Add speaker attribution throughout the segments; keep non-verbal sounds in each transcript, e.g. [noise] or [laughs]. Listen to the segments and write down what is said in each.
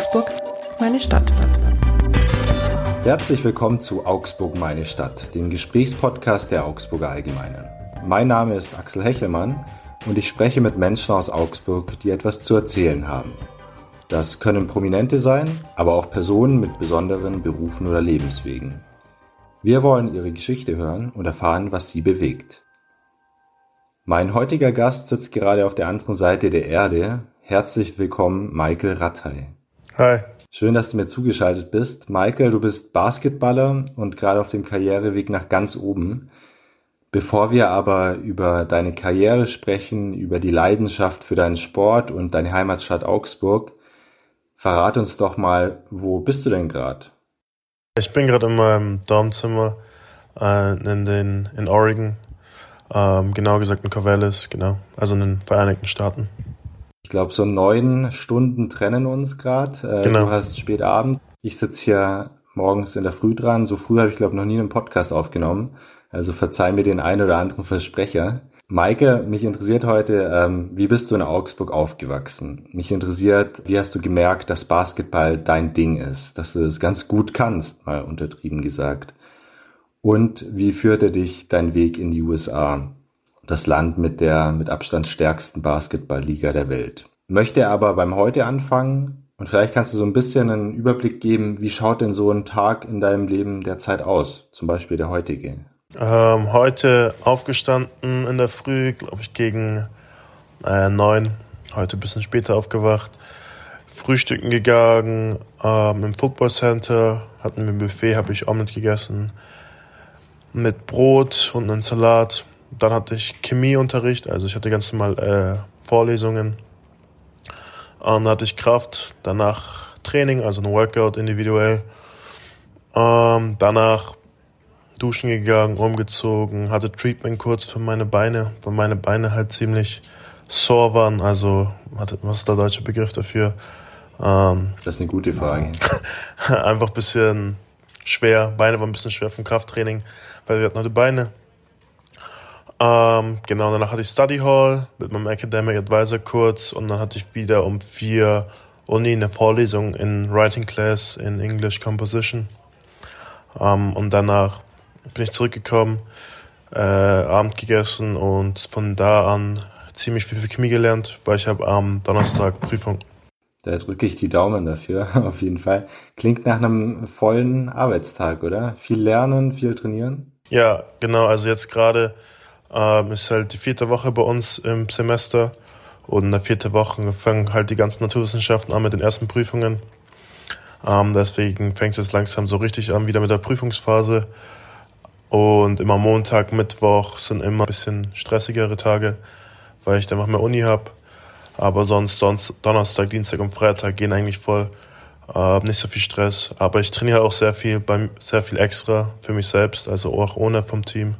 Speaker 1: Augsburg, meine Stadt.
Speaker 2: Herzlich willkommen zu Augsburg, meine Stadt, dem Gesprächspodcast der Augsburger Allgemeinen. Mein Name ist Axel Hechelmann und ich spreche mit Menschen aus Augsburg, die etwas zu erzählen haben. Das können Prominente sein, aber auch Personen mit besonderen Berufen oder Lebenswegen. Wir wollen ihre Geschichte hören und erfahren, was sie bewegt. Mein heutiger Gast sitzt gerade auf der anderen Seite der Erde. Herzlich willkommen, Michael Rattay.
Speaker 3: Hi.
Speaker 2: Schön, dass du mir zugeschaltet bist. Michael, du bist Basketballer und gerade auf dem Karriereweg nach ganz oben. Bevor wir aber über deine Karriere sprechen, über die Leidenschaft für deinen Sport und deine Heimatstadt Augsburg, verrat uns doch mal, wo bist du denn gerade?
Speaker 3: Ich bin gerade in meinem Dormzimmer äh, in, den, in Oregon, ähm, genau gesagt in Corvallis, genau, also in den Vereinigten Staaten.
Speaker 2: Ich glaube, so neun Stunden trennen uns gerade. Äh, genau. Du hast spät Abend. Ich sitze hier morgens in der Früh dran. So früh habe ich, glaube noch nie einen Podcast aufgenommen. Also verzeih mir den einen oder anderen Versprecher. Maike, mich interessiert heute, ähm, wie bist du in Augsburg aufgewachsen? Mich interessiert, wie hast du gemerkt, dass Basketball dein Ding ist, dass du es das ganz gut kannst, mal untertrieben gesagt. Und wie führte dich dein Weg in die USA? Das Land mit der mit Abstand stärksten Basketballliga der Welt. Möchte aber beim Heute anfangen und vielleicht kannst du so ein bisschen einen Überblick geben, wie schaut denn so ein Tag in deinem Leben derzeit aus? Zum Beispiel der heutige.
Speaker 3: Ähm, heute aufgestanden in der Früh, glaube ich gegen äh, neun. Heute ein bisschen später aufgewacht. Frühstücken gegangen ähm, im Football Center, hatten wir ein Buffet, habe ich Omelette gegessen mit Brot und einem Salat. Dann hatte ich Chemieunterricht, also ich hatte ganz normal äh, Vorlesungen. Und dann hatte ich Kraft, danach Training, also ein Workout individuell. Ähm, danach duschen gegangen, umgezogen, hatte Treatment kurz für meine Beine, weil meine Beine halt ziemlich sore waren. Also, was ist der deutsche Begriff dafür?
Speaker 2: Ähm, das ist eine gute Frage. [laughs]
Speaker 3: einfach ein bisschen schwer. Beine waren ein bisschen schwer vom Krafttraining, weil wir hatten heute Beine. Ähm, genau, danach hatte ich Study Hall mit meinem Academic Advisor kurz und dann hatte ich wieder um vier Uni eine Vorlesung in Writing Class in English Composition. Ähm, und danach bin ich zurückgekommen, äh, Abend gegessen und von da an ziemlich viel für Chemie gelernt, weil ich habe am Donnerstag Prüfung.
Speaker 2: Da drücke ich die Daumen dafür, [laughs] auf jeden Fall. Klingt nach einem vollen Arbeitstag, oder? Viel lernen, viel trainieren?
Speaker 3: Ja, genau. Also jetzt gerade ähm, ist halt die vierte Woche bei uns im Semester und in der vierten Woche fangen halt die ganzen Naturwissenschaften an mit den ersten Prüfungen. Ähm, deswegen fängt es jetzt langsam so richtig an, wieder mit der Prüfungsphase. Und immer Montag, Mittwoch sind immer ein bisschen stressigere Tage, weil ich dann noch mehr Uni habe. Aber sonst, sonst Donnerstag, Dienstag und Freitag gehen eigentlich voll. Äh, nicht so viel Stress. Aber ich trainiere auch sehr viel, beim, sehr viel extra für mich selbst, also auch ohne vom Team.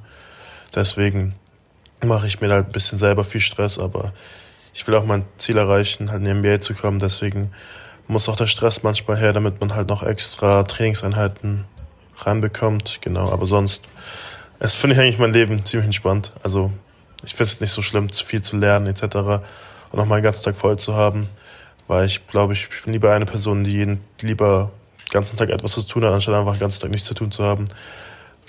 Speaker 3: Deswegen mache ich mir da ein bisschen selber viel Stress, aber ich will auch mein Ziel erreichen, halt in die NBA zu kommen. Deswegen muss auch der Stress manchmal her, damit man halt noch extra Trainingseinheiten reinbekommt. Genau, aber sonst, es finde ich eigentlich mein Leben ziemlich entspannt. Also ich finde es jetzt nicht so schlimm, zu viel zu lernen etc. und noch meinen ganzen Tag voll zu haben, weil ich glaube, ich bin lieber eine Person, die jeden lieber den ganzen Tag etwas zu tun hat, anstatt einfach den ganzen Tag nichts zu tun zu haben.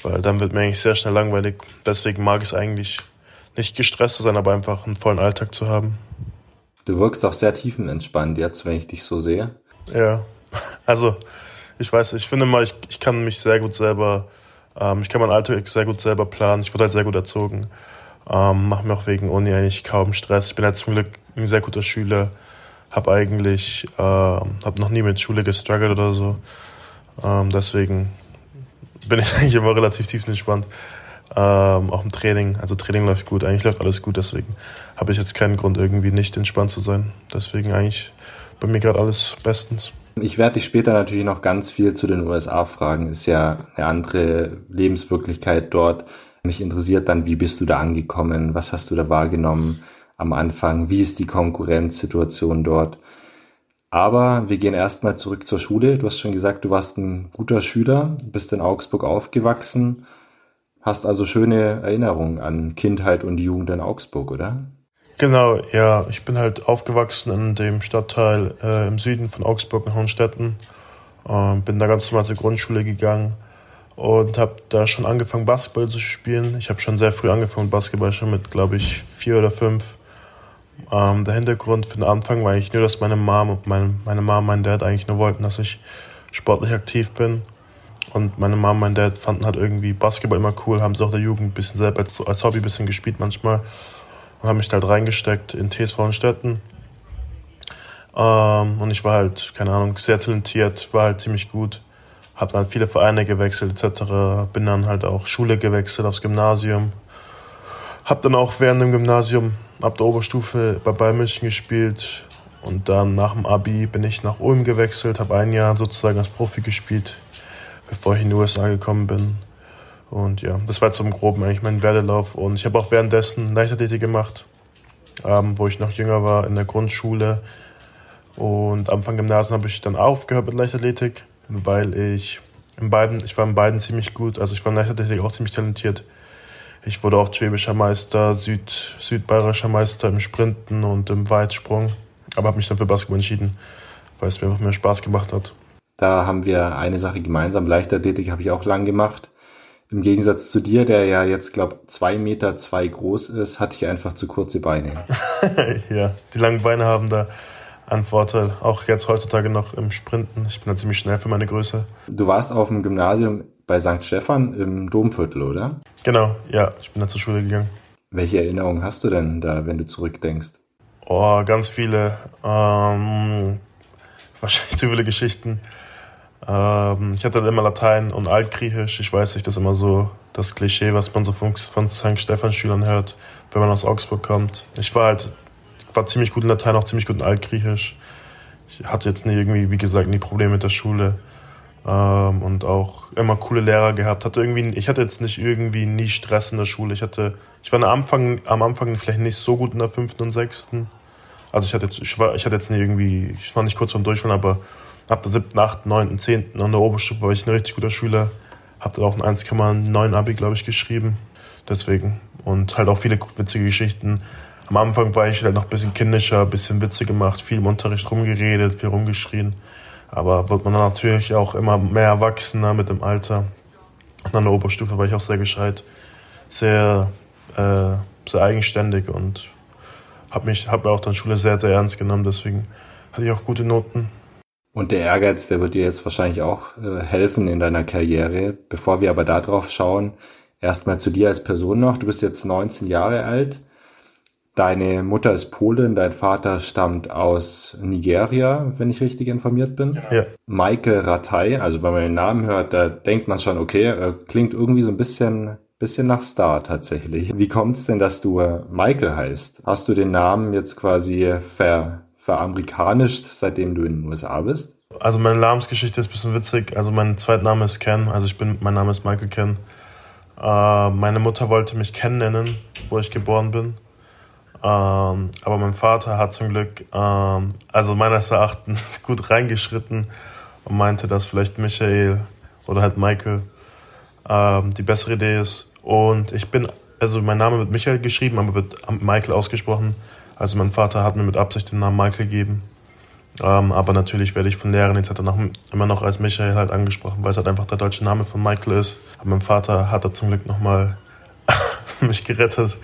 Speaker 3: Weil dann wird mir eigentlich sehr schnell langweilig. Deswegen mag ich es eigentlich nicht gestresst zu sein, aber einfach einen vollen Alltag zu haben.
Speaker 2: Du wirkst auch sehr tiefenentspannt jetzt, wenn ich dich so sehe.
Speaker 3: Ja, also ich weiß, ich finde mal, ich, ich kann mich sehr gut selber, ähm, ich kann meinen Alltag sehr gut selber planen. Ich wurde halt sehr gut erzogen. Ähm, mache mir auch wegen Uni eigentlich kaum Stress. Ich bin halt zum Glück ein sehr guter Schüler. Hab eigentlich, äh, hab noch nie mit Schule gestruggelt oder so. Ähm, deswegen bin ich [laughs] eigentlich immer relativ tiefenentspannt. Ähm, auch im Training. Also Training läuft gut. Eigentlich läuft alles gut. Deswegen habe ich jetzt keinen Grund, irgendwie nicht entspannt zu sein. Deswegen eigentlich bei mir gerade alles bestens.
Speaker 2: Ich werde dich später natürlich noch ganz viel zu den USA fragen. Ist ja eine andere Lebenswirklichkeit dort. Mich interessiert dann, wie bist du da angekommen? Was hast du da wahrgenommen am Anfang? Wie ist die Konkurrenzsituation dort? Aber wir gehen erstmal zurück zur Schule. Du hast schon gesagt, du warst ein guter Schüler, bist in Augsburg aufgewachsen. Hast also schöne Erinnerungen an Kindheit und Jugend in Augsburg, oder?
Speaker 3: Genau, ja. Ich bin halt aufgewachsen in dem Stadtteil äh, im Süden von Augsburg in Hohenstetten. Äh, bin da ganz normal zur Grundschule gegangen und habe da schon angefangen, Basketball zu spielen. Ich habe schon sehr früh angefangen, Basketball schon mit, glaube ich, vier oder fünf. Ähm, der Hintergrund für den Anfang war eigentlich nur, dass meine Mom und mein, meine Mom mein Dad eigentlich nur wollten, dass ich sportlich aktiv bin. Und meine Mom und mein Dad fanden halt irgendwie Basketball immer cool, haben sie auch in der Jugend ein bisschen selber als, Hobby ein bisschen gespielt manchmal. Und haben mich halt reingesteckt in TSV Städten. Ähm, und ich war halt, keine Ahnung, sehr talentiert, war halt ziemlich gut. Hab dann viele Vereine gewechselt etc. Bin dann halt auch Schule gewechselt aufs Gymnasium. Hab dann auch während dem Gymnasium ab der Oberstufe bei Bayern München gespielt. Und dann nach dem Abi bin ich nach Ulm gewechselt, habe ein Jahr sozusagen als Profi gespielt bevor ich in die USA gekommen bin. Und ja, das war im Groben eigentlich mein Werdelauf. Und ich habe auch währenddessen Leichtathletik gemacht, ähm, wo ich noch jünger war in der Grundschule. Und Anfang Gymnasium habe ich dann aufgehört mit Leichtathletik, weil ich in beiden, ich war in beiden ziemlich gut. Also ich war in Leichtathletik auch ziemlich talentiert. Ich wurde auch schwäbischer Meister, Süd, südbayerischer Meister im Sprinten und im Weitsprung. Aber habe mich dann für Basketball entschieden, weil es mir einfach mehr Spaß gemacht hat.
Speaker 2: Da haben wir eine Sache gemeinsam. Leichtathletik habe ich auch lang gemacht. Im Gegensatz zu dir, der ja jetzt, glaube zwei Meter zwei groß ist, hatte ich einfach zu kurze Beine. [laughs]
Speaker 3: ja, die langen Beine haben da einen Vorteil. Auch jetzt heutzutage noch im Sprinten. Ich bin da ziemlich schnell für meine Größe.
Speaker 2: Du warst auf dem Gymnasium bei St. Stephan im Domviertel, oder?
Speaker 3: Genau, ja. Ich bin da zur Schule gegangen.
Speaker 2: Welche Erinnerungen hast du denn da, wenn du zurückdenkst?
Speaker 3: Oh, ganz viele. Ähm, [laughs] wahrscheinlich zu viele Geschichten. Ähm, ich hatte dann immer Latein und Altgriechisch. Ich weiß nicht, das ist immer so das Klischee, was man so von, von St. Stephan Schülern hört, wenn man aus Augsburg kommt. Ich war halt, war ziemlich gut in Latein, auch ziemlich gut in Altgriechisch. Ich hatte jetzt nie irgendwie, wie gesagt, nie Probleme mit der Schule. Ähm, und auch immer coole Lehrer gehabt. Hatte irgendwie, ich hatte jetzt nicht irgendwie nie Stress in der Schule. Ich hatte, ich war am Anfang, am Anfang vielleicht nicht so gut in der fünften und sechsten. Also ich hatte, ich war, ich hatte jetzt nie irgendwie, ich war nicht kurz vorm Durchfallen, aber Ab der siebten, achten, neunten, zehnten an der Oberstufe war ich ein richtig guter Schüler. Hab dann auch ein 1,9 Abi, glaube ich, geschrieben. Deswegen. Und halt auch viele witzige Geschichten. Am Anfang war ich halt noch ein bisschen kindischer, ein bisschen Witze gemacht, viel im Unterricht rumgeredet, viel rumgeschrien. Aber wird man dann natürlich auch immer mehr erwachsener mit dem Alter. Und an der Oberstufe war ich auch sehr gescheit, sehr, äh, sehr eigenständig und habe mich, hab mir auch dann Schule sehr, sehr ernst genommen. Deswegen hatte ich auch gute Noten.
Speaker 2: Und der Ehrgeiz, der wird dir jetzt wahrscheinlich auch äh, helfen in deiner Karriere. Bevor wir aber darauf schauen, erstmal zu dir als Person noch. Du bist jetzt 19 Jahre alt. Deine Mutter ist Polin, dein Vater stammt aus Nigeria, wenn ich richtig informiert bin.
Speaker 3: Ja.
Speaker 2: Michael Ratai, also wenn man den Namen hört, da denkt man schon, okay, äh, klingt irgendwie so ein bisschen, bisschen nach Star tatsächlich. Wie kommt es denn, dass du äh, Michael heißt? Hast du den Namen jetzt quasi ver veramerikanischt, seitdem du in den USA bist?
Speaker 3: Also meine Namensgeschichte ist ein bisschen witzig. Also mein Zweitname ist Ken, also ich bin, mein Name ist Michael Ken. Äh, meine Mutter wollte mich Ken nennen, wo ich geboren bin. Ähm, aber mein Vater hat zum Glück, ähm, also meines Erachtens, [laughs] gut reingeschritten und meinte, dass vielleicht Michael oder halt Michael ähm, die bessere Idee ist. Und ich bin, also mein Name wird Michael geschrieben, aber wird Michael ausgesprochen. Also mein Vater hat mir mit Absicht den Namen Michael gegeben. Ähm, aber natürlich werde ich von Lehrern etc. Noch, immer noch als Michael halt angesprochen, weil es halt einfach der deutsche Name von Michael ist. Aber mein Vater hat da zum Glück nochmal [laughs] mich gerettet.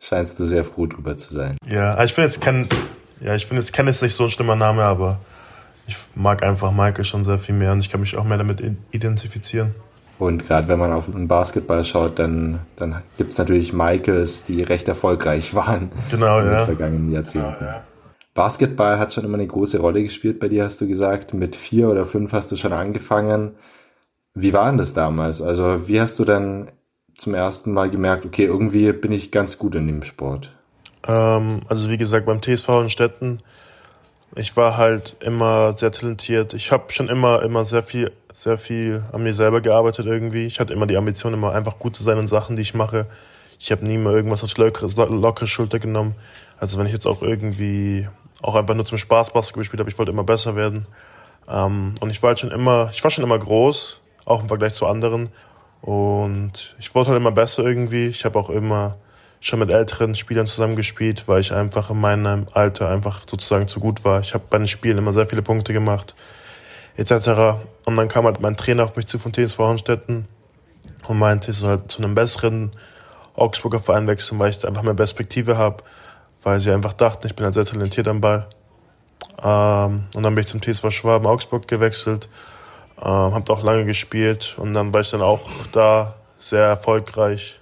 Speaker 2: Scheinst du sehr froh drüber zu sein.
Speaker 3: Ja, ich finde jetzt Ken, ja, ich finde jetzt Ken ist nicht so ein schlimmer Name, aber ich mag einfach Michael schon sehr viel mehr und ich kann mich auch mehr damit identifizieren.
Speaker 2: Und gerade wenn man auf den Basketball schaut, dann, dann gibt es natürlich Michaels, die recht erfolgreich [laughs] waren
Speaker 3: genau,
Speaker 2: in
Speaker 3: den
Speaker 2: vergangenen Jahrzehnten. Genau, ja. Basketball hat schon immer eine große Rolle gespielt bei dir, hast du gesagt. Mit vier oder fünf hast du schon angefangen. Wie war denn das damals? Also wie hast du dann zum ersten Mal gemerkt, okay, irgendwie bin ich ganz gut in dem Sport?
Speaker 3: Ähm, also wie gesagt, beim TSV in Städten ich war halt immer sehr talentiert. Ich habe schon immer, immer sehr viel, sehr viel an mir selber gearbeitet irgendwie. Ich hatte immer die Ambition, immer einfach gut zu sein in Sachen, die ich mache. Ich habe nie mehr irgendwas auf lockere, lockere Schulter genommen. Also wenn ich jetzt auch irgendwie auch einfach nur zum Spaß Basketball gespielt habe, ich wollte immer besser werden. Ähm, und ich war halt schon immer, ich war schon immer groß, auch im Vergleich zu anderen. Und ich wollte halt immer besser irgendwie. Ich habe auch immer schon mit älteren Spielern zusammengespielt, weil ich einfach in meinem Alter einfach sozusagen zu gut war. Ich habe bei den Spielen immer sehr viele Punkte gemacht, etc. Und dann kam halt mein Trainer auf mich zu von TSV Hornstetten und meinte, ich soll halt zu einem besseren Augsburger Verein wechseln, weil ich einfach mehr Perspektive habe, weil sie einfach dachten, ich bin halt sehr talentiert am Ball. Ähm, und dann bin ich zum TSV Schwaben Augsburg gewechselt, ähm, habe auch lange gespielt und dann war ich dann auch da sehr erfolgreich.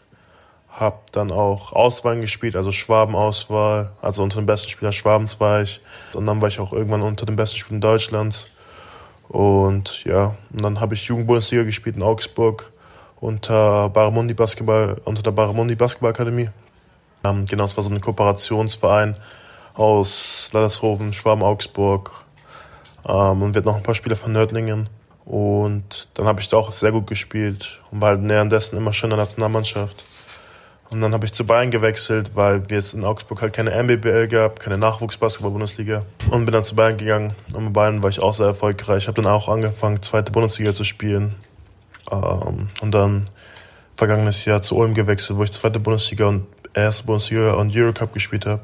Speaker 3: Habe dann auch Auswahlen gespielt, also Schwaben-Auswahl, also unter den besten Spielern Schwabens war ich. Und dann war ich auch irgendwann unter den besten Spielern Deutschlands. Und ja, und dann habe ich Jugendbundesliga gespielt in Augsburg unter Baramundi Basketball, unter der Baramundi Basketballakademie. Ähm, genau, es war so ein Kooperationsverein aus Ladeshofen, Schwaben, Augsburg. Ähm, und wir hatten noch ein paar Spieler von Nördlingen. Und dann habe ich da auch sehr gut gespielt und war halt währenddessen immer schon in der Nationalmannschaft. Und dann habe ich zu Bayern gewechselt, weil wir es in Augsburg halt keine MBBL gab, keine Nachwuchsbasketball-Bundesliga. Und bin dann zu Bayern gegangen. Und bei Bayern war ich auch sehr erfolgreich. Habe dann auch angefangen, zweite Bundesliga zu spielen. Ähm, und dann vergangenes Jahr zu Ulm gewechselt, wo ich zweite Bundesliga und erste Bundesliga und Eurocup gespielt habe.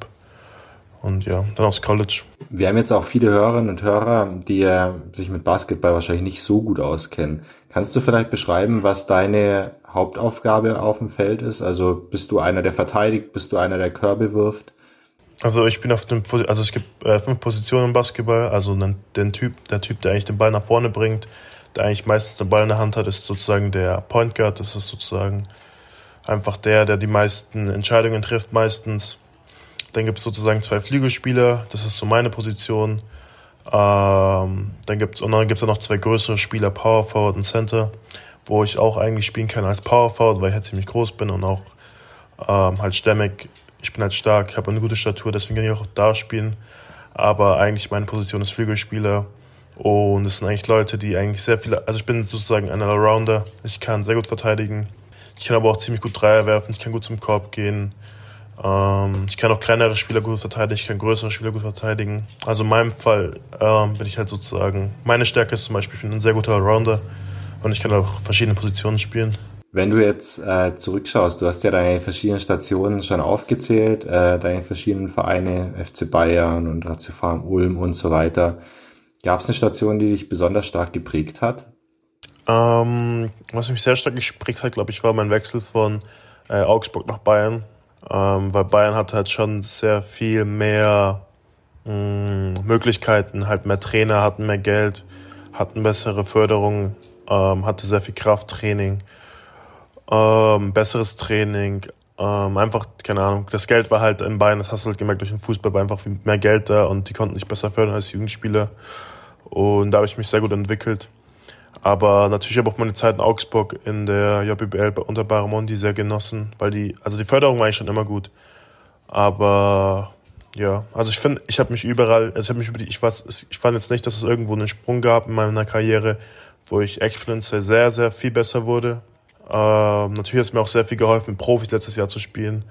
Speaker 3: Und ja, dann aufs College.
Speaker 2: Wir haben jetzt auch viele Hörerinnen und Hörer, die sich mit Basketball wahrscheinlich nicht so gut auskennen. Kannst du vielleicht beschreiben, was deine Hauptaufgabe auf dem Feld ist? Also bist du einer, der verteidigt, bist du einer, der Körbe wirft?
Speaker 3: Also ich bin auf dem, also es gibt äh, fünf Positionen im Basketball. Also den, den Typ, der Typ, der eigentlich den Ball nach vorne bringt, der eigentlich meistens den Ball in der Hand hat, ist sozusagen der Point Guard. Das ist sozusagen einfach der, der die meisten Entscheidungen trifft meistens. Dann gibt es sozusagen zwei Flügelspieler, das ist so meine Position. Ähm, dann gibt es und dann gibt's noch zwei größere Spieler, Power Forward und Center, wo ich auch eigentlich spielen kann als Power Forward, weil ich halt ziemlich groß bin und auch ähm, halt stämmig. Ich bin halt stark, ich habe eine gute Statur, deswegen kann ich auch da spielen. Aber eigentlich meine Position ist Flügelspieler. Und es sind eigentlich Leute, die eigentlich sehr viele, also ich bin sozusagen ein Allrounder. Ich kann sehr gut verteidigen. Ich kann aber auch ziemlich gut Dreier werfen. Ich kann gut zum Korb gehen. Ähm, ich kann auch kleinere Spieler gut verteidigen. Ich kann größere Spieler gut verteidigen. Also in meinem Fall ähm, bin ich halt sozusagen, meine Stärke ist zum Beispiel, ich bin ein sehr guter Allrounder. Und ich kann auch verschiedene Positionen spielen.
Speaker 2: Wenn du jetzt äh, zurückschaust, du hast ja deine verschiedenen Stationen schon aufgezählt, äh, deine verschiedenen Vereine, FC Bayern und Farm Ulm und so weiter. Gab es eine Station, die dich besonders stark geprägt hat?
Speaker 3: Ähm, was mich sehr stark geprägt hat, glaube ich, war mein Wechsel von äh, Augsburg nach Bayern. Ähm, weil Bayern hat halt schon sehr viel mehr mh, mm, Möglichkeiten, halt mehr Trainer, hatten mehr Geld, hatten bessere Förderung, ähm, hatte sehr viel Krafttraining, ähm, besseres Training, ähm, einfach, keine Ahnung, das Geld war halt in Bayern, das hast du halt gemerkt, durch den Fußball war einfach mehr Geld da und die konnten nicht besser fördern als Jugendspieler. Und da habe ich mich sehr gut entwickelt. Aber natürlich habe ich auch meine Zeit in Augsburg in der JBL unter Baramondi sehr genossen, weil die, also die Förderung war eigentlich schon immer gut. Aber ja, also ich finde, ich habe mich überall, also ich mich über die, ich weiß, ich fand jetzt nicht, dass es irgendwo einen Sprung gab in meiner Karriere, wo ich exponentiell sehr, sehr viel besser wurde. Ähm, natürlich hat es mir auch sehr viel geholfen, mit Profis letztes Jahr zu spielen.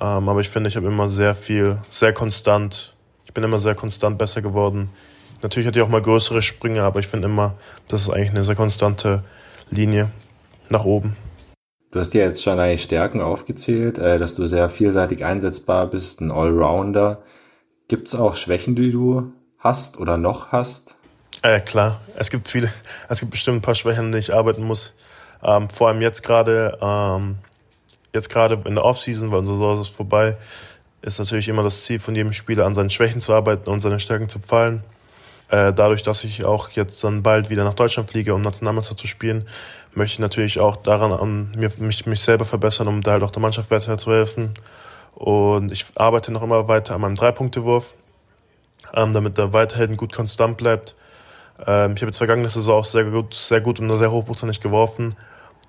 Speaker 3: Ähm, aber ich finde, ich habe immer sehr viel, sehr konstant, ich bin immer sehr konstant besser geworden. Natürlich hatte ich auch mal größere Sprünge, aber ich finde immer, das ist eigentlich eine sehr konstante Linie nach oben.
Speaker 2: Du hast ja jetzt schon deine Stärken aufgezählt, äh, dass du sehr vielseitig einsetzbar bist, ein Allrounder. Gibt es auch Schwächen, die du hast oder noch hast?
Speaker 3: Äh, klar, es gibt viele, [laughs] es gibt bestimmt ein paar Schwächen, denen ich arbeiten muss. Ähm, vor allem jetzt gerade, ähm, jetzt gerade in der Offseason, weil unsere Saison ist vorbei, ist natürlich immer das Ziel von jedem Spieler, an seinen Schwächen zu arbeiten und seine Stärken zu pfeilen. Äh, dadurch, dass ich auch jetzt dann bald wieder nach Deutschland fliege, um Nationalmannschaft zu spielen, möchte ich natürlich auch daran an mir, mich, mich selber verbessern, um da halt auch der Mannschaft weiter zu helfen. Und ich arbeite noch immer weiter an meinem Dreipunktewurf, ähm, damit er weiterhin gut konstant bleibt. Ähm, ich habe jetzt vergangene Saison auch sehr gut, sehr gut und sehr hochprozentig geworfen.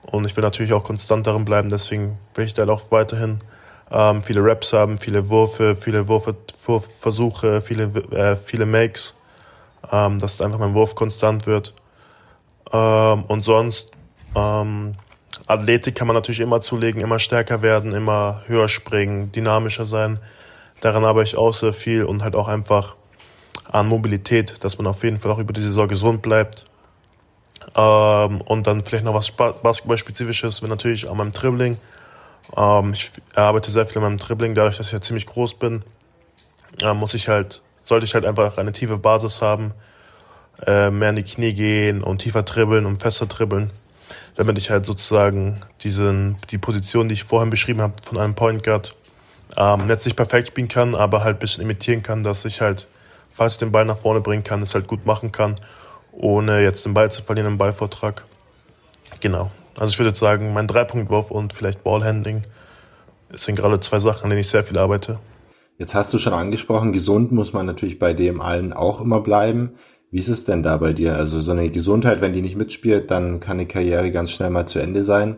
Speaker 3: Und ich will natürlich auch konstant darin bleiben, deswegen will ich da auch weiterhin ähm, viele Raps haben, viele Würfe, viele Würfe, Versuche, viele, äh, viele Makes ähm, dass einfach mein Wurf konstant wird. Ähm, und sonst, ähm, Athletik kann man natürlich immer zulegen, immer stärker werden, immer höher springen, dynamischer sein. Daran arbeite ich auch sehr viel und halt auch einfach an Mobilität, dass man auf jeden Fall auch über die Saison gesund bleibt. Ähm, und dann vielleicht noch was Basketball-spezifisches, wenn natürlich an meinem Dribbling, Ähm, ich arbeite sehr viel an meinem Dribbling, dadurch, dass ich ja ziemlich groß bin, äh, muss ich halt, sollte ich halt einfach eine tiefe Basis haben, äh, mehr in die Knie gehen und tiefer dribbeln und fester dribbeln, damit ich halt sozusagen diesen, die Position, die ich vorhin beschrieben habe, von einem Point Guard, ähm, jetzt nicht perfekt spielen kann, aber halt ein bisschen imitieren kann, dass ich halt, falls ich den Ball nach vorne bringen kann, es halt gut machen kann, ohne jetzt den Ball zu verlieren im Ballvortrag. Genau. Also ich würde jetzt sagen, mein Dreipunktwurf und vielleicht Ballhandling sind gerade zwei Sachen, an denen ich sehr viel arbeite.
Speaker 2: Jetzt hast du schon angesprochen, gesund muss man natürlich bei dem allen auch immer bleiben. Wie ist es denn da bei dir? Also so eine Gesundheit, wenn die nicht mitspielt, dann kann die Karriere ganz schnell mal zu Ende sein.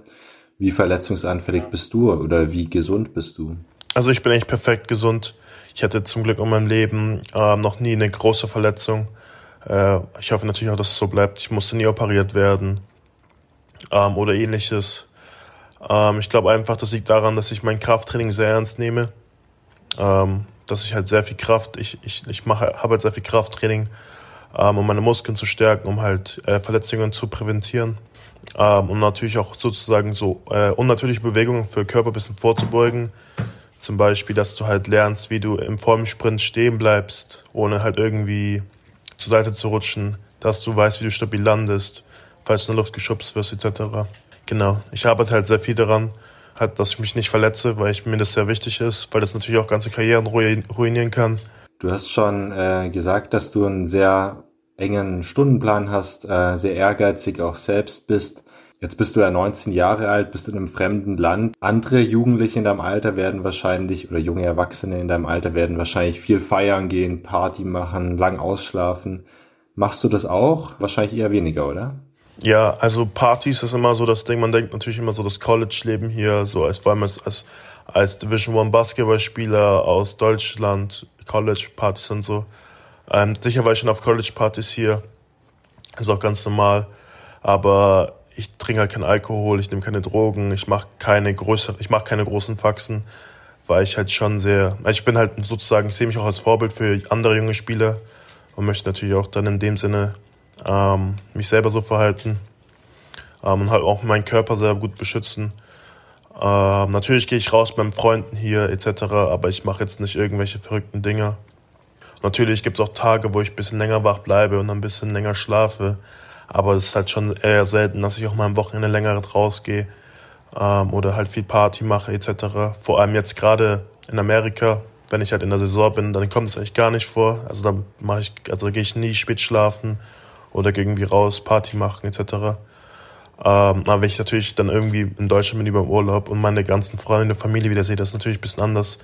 Speaker 2: Wie verletzungsanfällig bist du oder wie gesund bist du?
Speaker 3: Also ich bin echt perfekt gesund. Ich hatte zum Glück in meinem Leben äh, noch nie eine große Verletzung. Äh, ich hoffe natürlich auch, dass es so bleibt. Ich musste nie operiert werden ähm, oder ähnliches. Ähm, ich glaube einfach, das liegt daran, dass ich mein Krafttraining sehr ernst nehme. Ähm, dass ich halt sehr viel Kraft, ich, ich, ich mache, habe halt sehr viel Krafttraining, ähm, um meine Muskeln zu stärken, um halt äh, Verletzungen zu präventieren. Ähm, und natürlich auch sozusagen so äh, unnatürliche Bewegungen für Körper ein bisschen vorzubeugen. Zum Beispiel, dass du halt lernst, wie du im Formsprint stehen bleibst, ohne halt irgendwie zur Seite zu rutschen, dass du weißt, wie du stabil landest, falls du in der Luft geschubst wirst, etc. Genau. Ich arbeite halt sehr viel daran, halt, dass ich mich nicht verletze, weil ich, mir das sehr wichtig ist, weil das natürlich auch ganze Karrieren ruinieren kann.
Speaker 2: Du hast schon äh, gesagt, dass du einen sehr engen Stundenplan hast, äh, sehr ehrgeizig auch selbst bist. Jetzt bist du ja 19 Jahre alt, bist in einem fremden Land. Andere Jugendliche in deinem Alter werden wahrscheinlich, oder junge Erwachsene in deinem Alter werden wahrscheinlich viel feiern gehen, Party machen, lang ausschlafen. Machst du das auch? Wahrscheinlich eher weniger, oder?
Speaker 3: Ja, also Partys ist immer so das Ding. Man denkt natürlich immer so das College-Leben hier, so als vor allem als, als, als Division One Basketballspieler aus Deutschland, College-Partys und so. Ähm, sicher war ich schon auf College-Partys hier. Ist auch ganz normal. Aber ich trinke halt keinen Alkohol, ich nehme keine Drogen, ich mache keine größeren, ich mache keine großen Faxen, weil ich halt schon sehr, also ich bin halt sozusagen, ich sehe mich auch als Vorbild für andere junge Spieler und möchte natürlich auch dann in dem Sinne ähm, mich selber so verhalten ähm, und halt auch meinen Körper sehr gut beschützen. Ähm, natürlich gehe ich raus mit meinen Freunden hier etc., aber ich mache jetzt nicht irgendwelche verrückten Dinge. Natürlich gibt es auch Tage, wo ich ein bisschen länger wach bleibe und ein bisschen länger schlafe. Aber es ist halt schon eher selten, dass ich auch mal am Wochenende länger rausgehe ähm, oder halt viel Party mache etc. Vor allem jetzt gerade in Amerika, wenn ich halt in der Saison bin, dann kommt es eigentlich gar nicht vor. Also da mache ich, also gehe ich nie spät schlafen oder irgendwie raus, Party machen etc. Ähm, aber wenn ich natürlich dann irgendwie in Deutschland bin über im Urlaub und meine ganzen Freunde, Familie wieder sehe, das ist natürlich ein bisschen anders.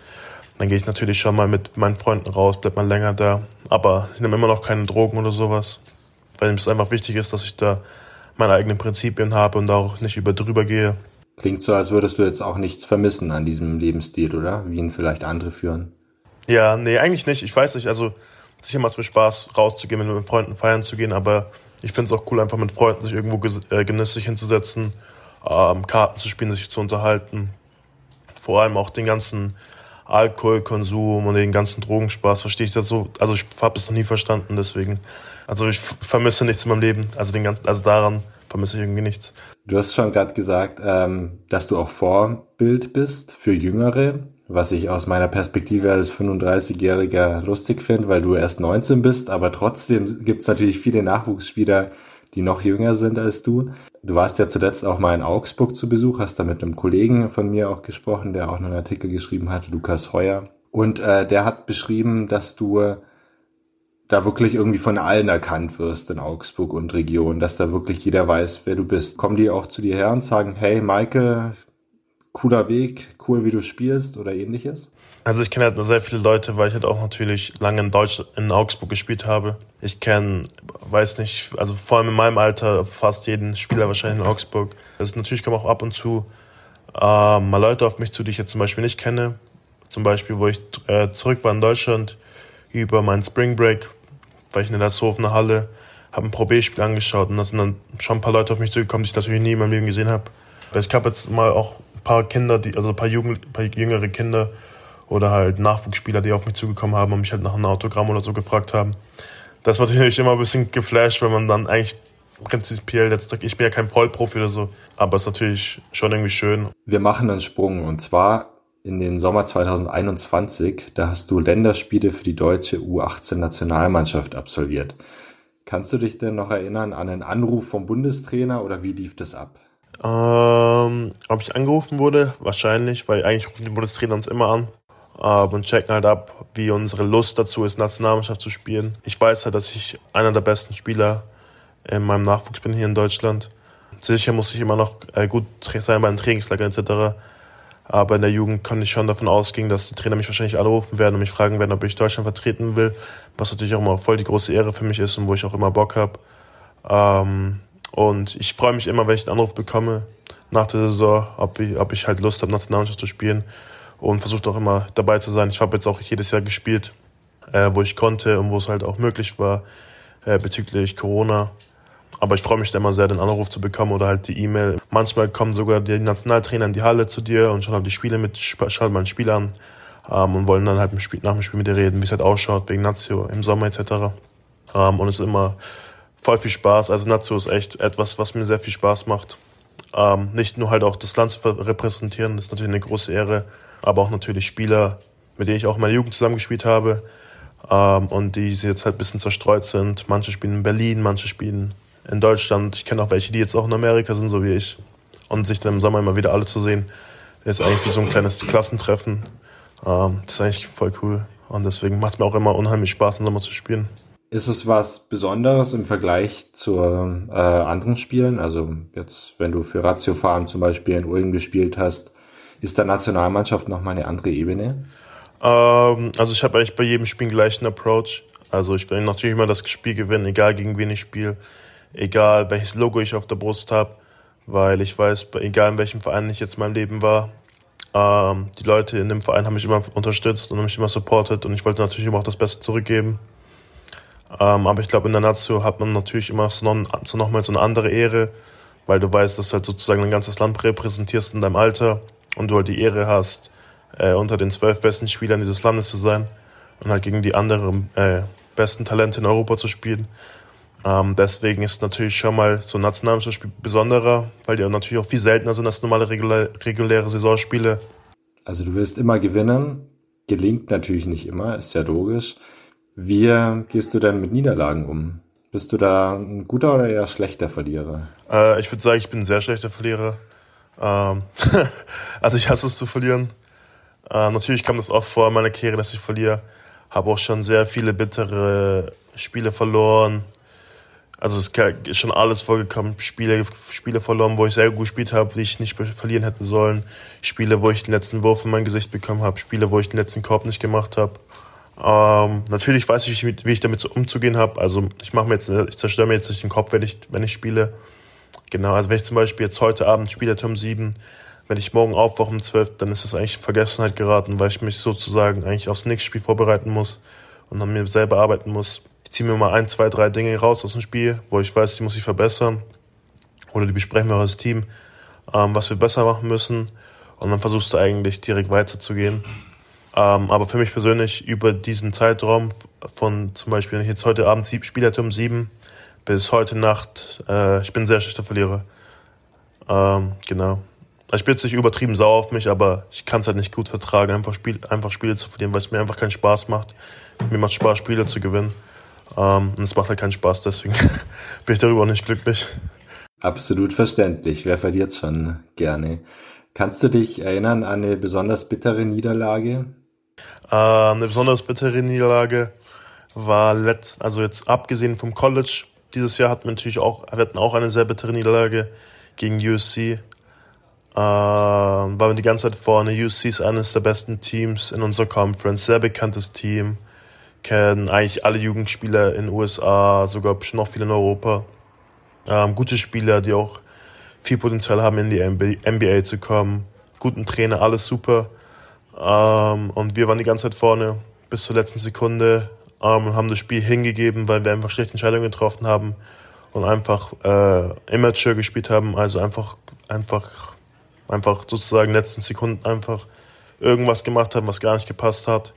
Speaker 3: Dann gehe ich natürlich schon mal mit meinen Freunden raus, bleib mal länger da. Aber ich nehme immer noch keine Drogen oder sowas weil es einfach wichtig ist, dass ich da meine eigenen Prinzipien habe und da auch nicht über drüber gehe.
Speaker 2: Klingt so, als würdest du jetzt auch nichts vermissen an diesem Lebensstil, oder? Wie ihn vielleicht andere führen.
Speaker 3: Ja, nee, eigentlich nicht. Ich weiß nicht, also sicher macht es mir Spaß, rauszugehen, mit meinen Freunden feiern zu gehen, aber ich finde es auch cool, einfach mit Freunden sich irgendwo äh, genüsslich hinzusetzen, ähm, Karten zu spielen, sich zu unterhalten. Vor allem auch den ganzen Alkoholkonsum und den ganzen Drogenspaß verstehe ich das so. Also ich habe es noch nie verstanden, deswegen. Also ich vermisse nichts in meinem Leben. Also den ganzen, also daran vermisse ich irgendwie nichts.
Speaker 2: Du hast schon gerade gesagt, ähm, dass du auch Vorbild bist für Jüngere, was ich aus meiner Perspektive als 35-Jähriger lustig finde, weil du erst 19 bist, aber trotzdem gibt es natürlich viele Nachwuchsspieler, die noch jünger sind als du. Du warst ja zuletzt auch mal in Augsburg zu Besuch, hast da mit einem Kollegen von mir auch gesprochen, der auch einen Artikel geschrieben hat, Lukas Heuer. Und äh, der hat beschrieben, dass du da wirklich irgendwie von allen erkannt wirst in Augsburg und Region, dass da wirklich jeder weiß, wer du bist. Kommen die auch zu dir her und sagen, hey Michael, cooler Weg, cool, wie du spielst oder ähnliches?
Speaker 3: Also ich kenne halt sehr viele Leute, weil ich halt auch natürlich lange in Deutsch in Augsburg gespielt habe. Ich kenne, weiß nicht, also vor allem in meinem Alter fast jeden Spieler wahrscheinlich in Augsburg. Also natürlich kommen auch ab und zu äh, mal Leute auf mich zu, die ich jetzt zum Beispiel nicht kenne. Zum Beispiel, wo ich äh, zurück war in Deutschland über meinen Spring Break, war ich in der Hofener Halle, habe ein Pro B-Spiel angeschaut und da sind dann schon ein paar Leute auf mich zugekommen, die ich natürlich nie in meinem Leben gesehen habe. Ich habe jetzt mal auch ein paar Kinder, die, also ein paar, Jugend, ein paar jüngere Kinder, oder halt Nachwuchsspieler, die auf mich zugekommen haben und mich halt nach einem Autogramm oder so gefragt haben. Das war natürlich immer ein bisschen geflasht, wenn man dann eigentlich prinzipiell jetzt, ich bin ja kein Vollprofi oder so, aber es ist natürlich schon irgendwie schön.
Speaker 2: Wir machen einen Sprung und zwar in den Sommer 2021, da hast du Länderspiele für die deutsche U18-Nationalmannschaft absolviert. Kannst du dich denn noch erinnern an einen Anruf vom Bundestrainer oder wie lief das ab?
Speaker 3: Ähm, ob ich angerufen wurde? Wahrscheinlich, weil eigentlich rufen die Bundestrainer uns immer an und checken halt ab, wie unsere Lust dazu ist, Nationalmannschaft zu spielen. Ich weiß halt, dass ich einer der besten Spieler in meinem Nachwuchs bin hier in Deutschland. Sicher muss ich immer noch äh, gut sein bei den Trainingslagern etc. Aber in der Jugend kann ich schon davon ausgehen, dass die Trainer mich wahrscheinlich anrufen werden und mich fragen werden, ob ich Deutschland vertreten will, was natürlich auch immer voll die große Ehre für mich ist und wo ich auch immer Bock habe. Ähm, und ich freue mich immer, wenn ich einen Anruf bekomme nach der Saison, ob ich, ob ich halt Lust habe, Nationalmannschaft zu spielen und versuche auch immer dabei zu sein. Ich habe jetzt auch jedes Jahr gespielt, äh, wo ich konnte und wo es halt auch möglich war äh, bezüglich Corona. Aber ich freue mich da immer sehr, den Anruf zu bekommen oder halt die E-Mail. Manchmal kommen sogar die Nationaltrainer in die Halle zu dir und schauen halt die Spiele mit, schauen mal ein Spiel an ähm, und wollen dann halt nach dem Spiel mit dir reden, wie es halt ausschaut, wegen Nazio im Sommer etc. Ähm, und es ist immer voll viel Spaß. Also Nazio ist echt etwas, was mir sehr viel Spaß macht. Ähm, nicht nur halt auch das Land zu repräsentieren, das ist natürlich eine große Ehre, aber auch natürlich Spieler, mit denen ich auch in meiner Jugend zusammengespielt habe ähm, und die jetzt halt ein bisschen zerstreut sind. Manche spielen in Berlin, manche spielen in Deutschland. Ich kenne auch welche, die jetzt auch in Amerika sind, so wie ich. Und sich dann im Sommer immer wieder alle zu sehen, ist eigentlich wie so ein kleines Klassentreffen. Ähm, das ist eigentlich voll cool. Und deswegen macht es mir auch immer unheimlich Spaß, im Sommer zu spielen.
Speaker 2: Ist es was Besonderes im Vergleich zu äh, anderen Spielen? Also jetzt, wenn du für Ratio Farm zum Beispiel in Ulm gespielt hast, ist der Nationalmannschaft nochmal eine andere Ebene?
Speaker 3: Ähm, also ich habe eigentlich bei jedem Spiel gleichen Approach. Also ich will natürlich immer das Spiel gewinnen, egal gegen wen ich spiele egal welches Logo ich auf der Brust habe, weil ich weiß, egal in welchem Verein ich jetzt in meinem Leben war, ähm, die Leute in dem Verein haben mich immer unterstützt und mich immer supportet und ich wollte natürlich immer auch das Beste zurückgeben. Ähm, aber ich glaube, in der Nazio hat man natürlich immer so, noch, so nochmal so eine andere Ehre, weil du weißt, dass du halt sozusagen ein ganzes Land repräsentierst in deinem Alter und du halt die Ehre hast, äh, unter den zwölf besten Spielern dieses Landes zu sein und halt gegen die anderen äh, besten Talente in Europa zu spielen. Ähm, deswegen ist natürlich schon mal so ein Nationalmannschaftsspiel besonderer, weil die auch natürlich auch viel seltener sind als normale regulä reguläre Saisonspiele.
Speaker 2: Also du wirst immer gewinnen, gelingt natürlich nicht immer, ist ja logisch. Wie gehst du denn mit Niederlagen um? Bist du da ein guter oder eher schlechter Verlierer?
Speaker 3: Äh, ich würde sagen, ich bin ein sehr schlechter Verlierer. Ähm [laughs] also ich hasse es zu verlieren. Äh, natürlich kam das oft vor in meiner Karriere, dass ich verliere. Habe auch schon sehr viele bittere Spiele verloren also es ist schon alles vorgekommen. Spiele, Spiele verloren, wo ich sehr gut gespielt habe, wie ich nicht verlieren hätte sollen. Spiele, wo ich den letzten Wurf in mein Gesicht bekommen habe. Spiele, wo ich den letzten Korb nicht gemacht habe. Ähm, natürlich weiß ich, wie ich damit umzugehen habe. Also ich mache mir jetzt, ich zerstöre mir jetzt nicht den Kopf, wenn ich, wenn ich spiele. Genau, also wenn ich zum Beispiel jetzt heute Abend spiele Turm 7, wenn ich morgen aufwache um 12, dann ist das eigentlich in Vergessenheit geraten, weil ich mich sozusagen eigentlich aufs nächste Spiel vorbereiten muss und an mir selber arbeiten muss ich ziehe mir mal ein, zwei, drei Dinge raus aus dem Spiel, wo ich weiß, die muss ich verbessern. Oder die besprechen wir als Team, ähm, was wir besser machen müssen. Und dann versuchst du eigentlich direkt weiterzugehen. Ähm, aber für mich persönlich über diesen Zeitraum von zum Beispiel, wenn ich jetzt heute Abend spiele um sieben bis heute Nacht, äh, ich bin sehr schlechter Verlierer. Ähm, genau. Ich bin jetzt nicht übertrieben sauer auf mich, aber ich kann es halt nicht gut vertragen, einfach, Spiel, einfach Spiele zu verlieren, weil es mir einfach keinen Spaß macht. Mir macht Spaß, Spiele zu gewinnen. Ähm, und es macht halt keinen Spaß, deswegen [laughs] bin ich darüber auch nicht glücklich.
Speaker 2: Absolut verständlich. Wer verliert schon gerne? Kannst du dich erinnern an eine besonders bittere Niederlage?
Speaker 3: Äh, eine besonders bittere Niederlage war letzt, also jetzt abgesehen vom College. Dieses Jahr hatten wir natürlich auch, wir hatten auch eine sehr bittere Niederlage gegen USC. Äh, waren wir die ganze Zeit vorne. USC ist eines der besten Teams in unserer Conference, sehr bekanntes Team kennen eigentlich alle Jugendspieler in den USA, sogar noch viele in Europa. Ähm, gute Spieler, die auch viel Potenzial haben, in die NBA zu kommen. Guten Trainer, alles super. Ähm, und wir waren die ganze Zeit vorne bis zur letzten Sekunde ähm, und haben das Spiel hingegeben, weil wir einfach schlechte Entscheidungen getroffen haben und einfach äh, immature gespielt haben. Also einfach, einfach, einfach sozusagen letzten Sekunden einfach irgendwas gemacht haben, was gar nicht gepasst hat.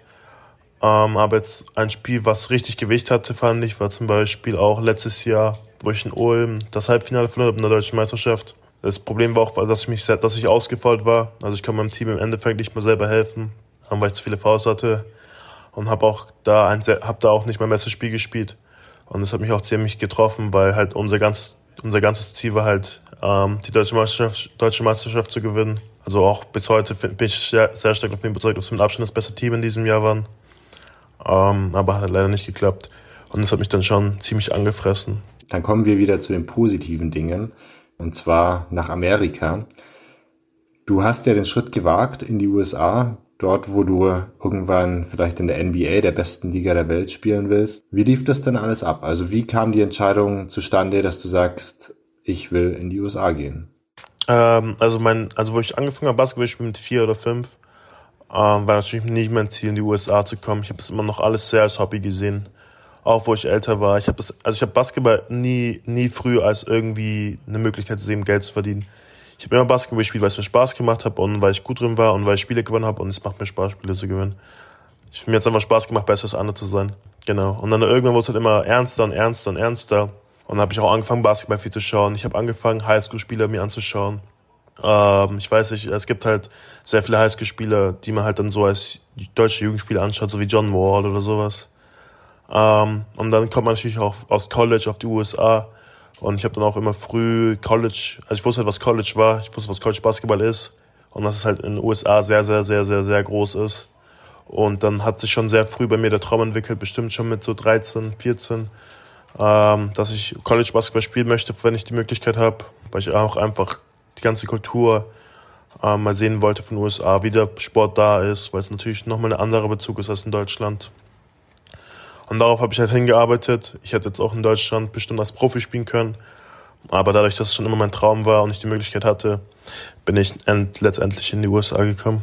Speaker 3: Ähm, aber jetzt ein Spiel, was richtig Gewicht hatte, fand ich, war zum Beispiel auch letztes Jahr wo ich in Ulm das Halbfinale verloren habe in der deutschen Meisterschaft. Das Problem war auch, dass ich mich, dass ich ausgefault war. Also ich kann meinem Team im Endeffekt nicht mehr selber helfen, weil ich zu viele Fouls hatte und habe auch da ein, hab da auch nicht mein bestes Spiel gespielt. Und das hat mich auch ziemlich getroffen, weil halt unser ganzes, unser ganzes Ziel war halt, ähm, die deutsche Meisterschaft, deutsche Meisterschaft zu gewinnen. Also auch bis heute bin ich sehr, sehr stark davon überzeugt, dass wir mit Abstand das beste Team in diesem Jahr waren. Ähm, aber hat leider nicht geklappt. Und das hat mich dann schon ziemlich angefressen.
Speaker 2: Dann kommen wir wieder zu den positiven Dingen. Und zwar nach Amerika. Du hast ja den Schritt gewagt in die USA, dort, wo du irgendwann vielleicht in der NBA, der besten Liga der Welt, spielen willst. Wie lief das denn alles ab? Also wie kam die Entscheidung zustande, dass du sagst, ich will in die USA gehen?
Speaker 3: Ähm, also mein, also wo ich angefangen habe, Basketball spielen mit vier oder fünf, ähm, war natürlich nicht mein Ziel, in die USA zu kommen. Ich habe es immer noch alles sehr als Hobby gesehen. Auch wo ich älter war. Ich habe das, also ich habe Basketball nie, nie früh als irgendwie eine Möglichkeit zu sehen, Geld zu verdienen. Ich habe immer Basketball gespielt, weil es mir Spaß gemacht hat und weil ich gut drin war und weil ich Spiele gewonnen habe und es macht mir Spaß, Spiele zu gewinnen. Ich, mir hat einfach Spaß gemacht, besser als andere zu sein. Genau. Und dann irgendwann wurde es halt immer ernster und ernster und ernster. Und dann habe ich auch angefangen, Basketball viel zu schauen. Ich habe angefangen, Highschool-Spieler mir anzuschauen. Ähm, ich weiß nicht, es gibt halt sehr viele Highschool-Spieler, die man halt dann so als deutsche Jugendspieler anschaut, so wie John Wall oder sowas. Ähm, und dann kommt man natürlich auch aus College auf die USA. Und ich habe dann auch immer früh College, also ich wusste halt, was College war, ich wusste, was College Basketball ist. Und dass es halt in den USA sehr, sehr, sehr, sehr, sehr groß ist. Und dann hat sich schon sehr früh bei mir der Traum entwickelt, bestimmt schon mit so 13, 14, ähm, dass ich College Basketball spielen möchte, wenn ich die Möglichkeit habe, weil ich auch einfach die ganze Kultur äh, mal sehen wollte von den USA, wie der Sport da ist, weil es natürlich nochmal ein anderer Bezug ist als in Deutschland. Und darauf habe ich halt hingearbeitet. Ich hätte jetzt auch in Deutschland bestimmt als Profi spielen können. Aber dadurch, dass es schon immer mein Traum war und ich die Möglichkeit hatte, bin ich letztendlich in die USA gekommen.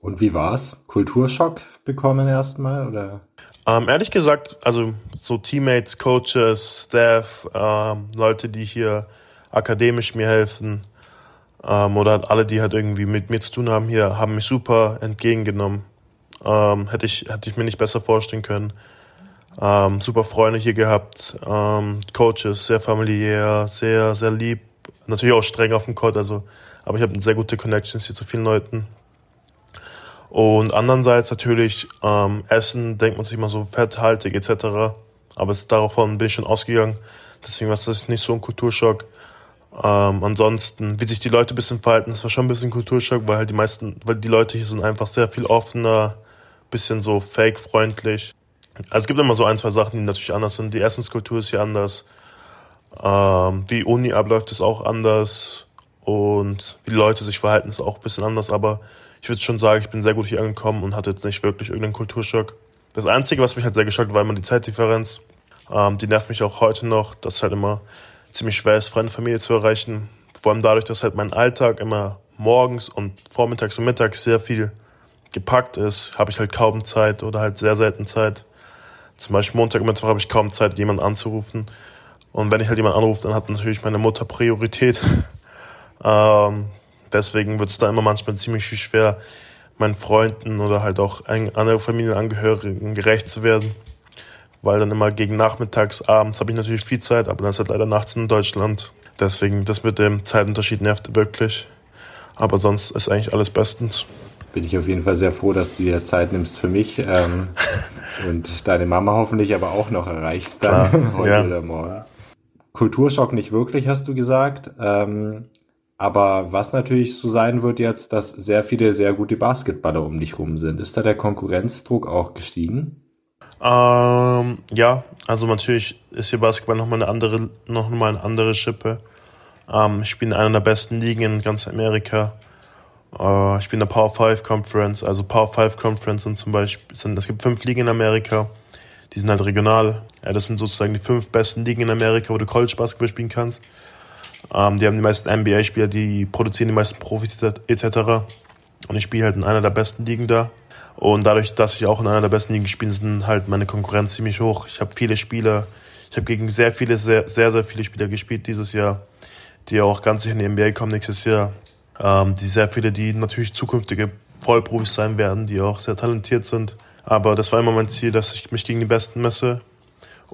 Speaker 2: Und wie war's? Kulturschock bekommen erstmal oder?
Speaker 3: Ähm, ehrlich gesagt, also so Teammates, Coaches, Staff, ähm, Leute, die hier akademisch mir helfen ähm, oder alle, die halt irgendwie mit mir zu tun haben hier, haben mich super entgegengenommen. Ähm, hätte ich hätte ich mir nicht besser vorstellen können. Ähm, super Freunde hier gehabt, ähm, Coaches, sehr familiär, sehr, sehr lieb. Natürlich auch streng auf dem Court, also, aber ich habe sehr gute Connections hier zu vielen Leuten. Und andererseits natürlich ähm, Essen, denkt man sich immer so fetthaltig etc. Aber es, davon bin ich schon ausgegangen. Deswegen war es nicht so ein Kulturschock. Ähm, ansonsten, wie sich die Leute ein bisschen verhalten, das war schon ein bisschen Kulturschock, weil halt die meisten, weil die Leute hier sind einfach sehr viel offener, bisschen so fake-freundlich. Also es gibt immer so ein, zwei Sachen, die natürlich anders sind. Die Essenskultur ist hier anders. Ähm, wie Uni abläuft, ist auch anders. Und wie die Leute sich verhalten, ist auch ein bisschen anders. Aber ich würde schon sagen, ich bin sehr gut hier angekommen und hatte jetzt nicht wirklich irgendeinen Kulturschock. Das Einzige, was mich halt sehr geschockt war, immer die Zeitdifferenz. Ähm, die nervt mich auch heute noch, dass es halt immer ziemlich schwer ist, Freunde, Familie zu erreichen. Vor allem dadurch, dass halt mein Alltag immer morgens und vormittags und mittags sehr viel gepackt ist, habe ich halt kaum Zeit oder halt sehr selten Zeit, zum Beispiel Montag und Mittwoch habe ich kaum Zeit, jemanden anzurufen. Und wenn ich halt jemanden anrufe, dann hat natürlich meine Mutter Priorität. [laughs] ähm, deswegen wird es da immer manchmal ziemlich schwer, meinen Freunden oder halt auch anderen Familienangehörigen gerecht zu werden. Weil dann immer gegen nachmittags, abends habe ich natürlich viel Zeit, aber dann ist halt leider nachts in Deutschland. Deswegen, das mit dem Zeitunterschied nervt wirklich. Aber sonst ist eigentlich alles bestens
Speaker 2: bin ich auf jeden Fall sehr froh, dass du dir Zeit nimmst für mich ähm, [laughs] und deine Mama hoffentlich aber auch noch erreichst dann Klar, [laughs] heute ja. oder morgen. Kulturschock nicht wirklich, hast du gesagt. Ähm, aber was natürlich so sein wird jetzt, dass sehr viele sehr gute Basketballer um dich rum sind. Ist da der Konkurrenzdruck auch gestiegen?
Speaker 3: Ähm, ja, also natürlich ist hier Basketball nochmal eine andere, noch mal eine andere Schippe. Ähm, ich spiele in einer der besten Ligen in ganz Amerika. Uh, ich bin in der Power 5 Conference. Also Power 5 Conference sind zum Beispiel, sind, es gibt fünf Ligen in Amerika. Die sind halt regional. Ja, das sind sozusagen die fünf besten Ligen in Amerika, wo du College Basketball spielen kannst. Ähm, die haben die meisten NBA-Spieler, die produzieren die meisten Profis etc. Und ich spiele halt in einer der besten Ligen da. Und dadurch, dass ich auch in einer der besten Ligen spiele, sind halt meine Konkurrenz ziemlich hoch. Ich habe viele Spieler, ich habe gegen sehr viele, sehr, sehr, sehr viele Spieler gespielt dieses Jahr, die auch ganz sicher in die NBA kommen nächstes Jahr. Ähm, die sehr viele, die natürlich zukünftige Vollprofis sein werden, die auch sehr talentiert sind. Aber das war immer mein Ziel, dass ich mich gegen die Besten messe.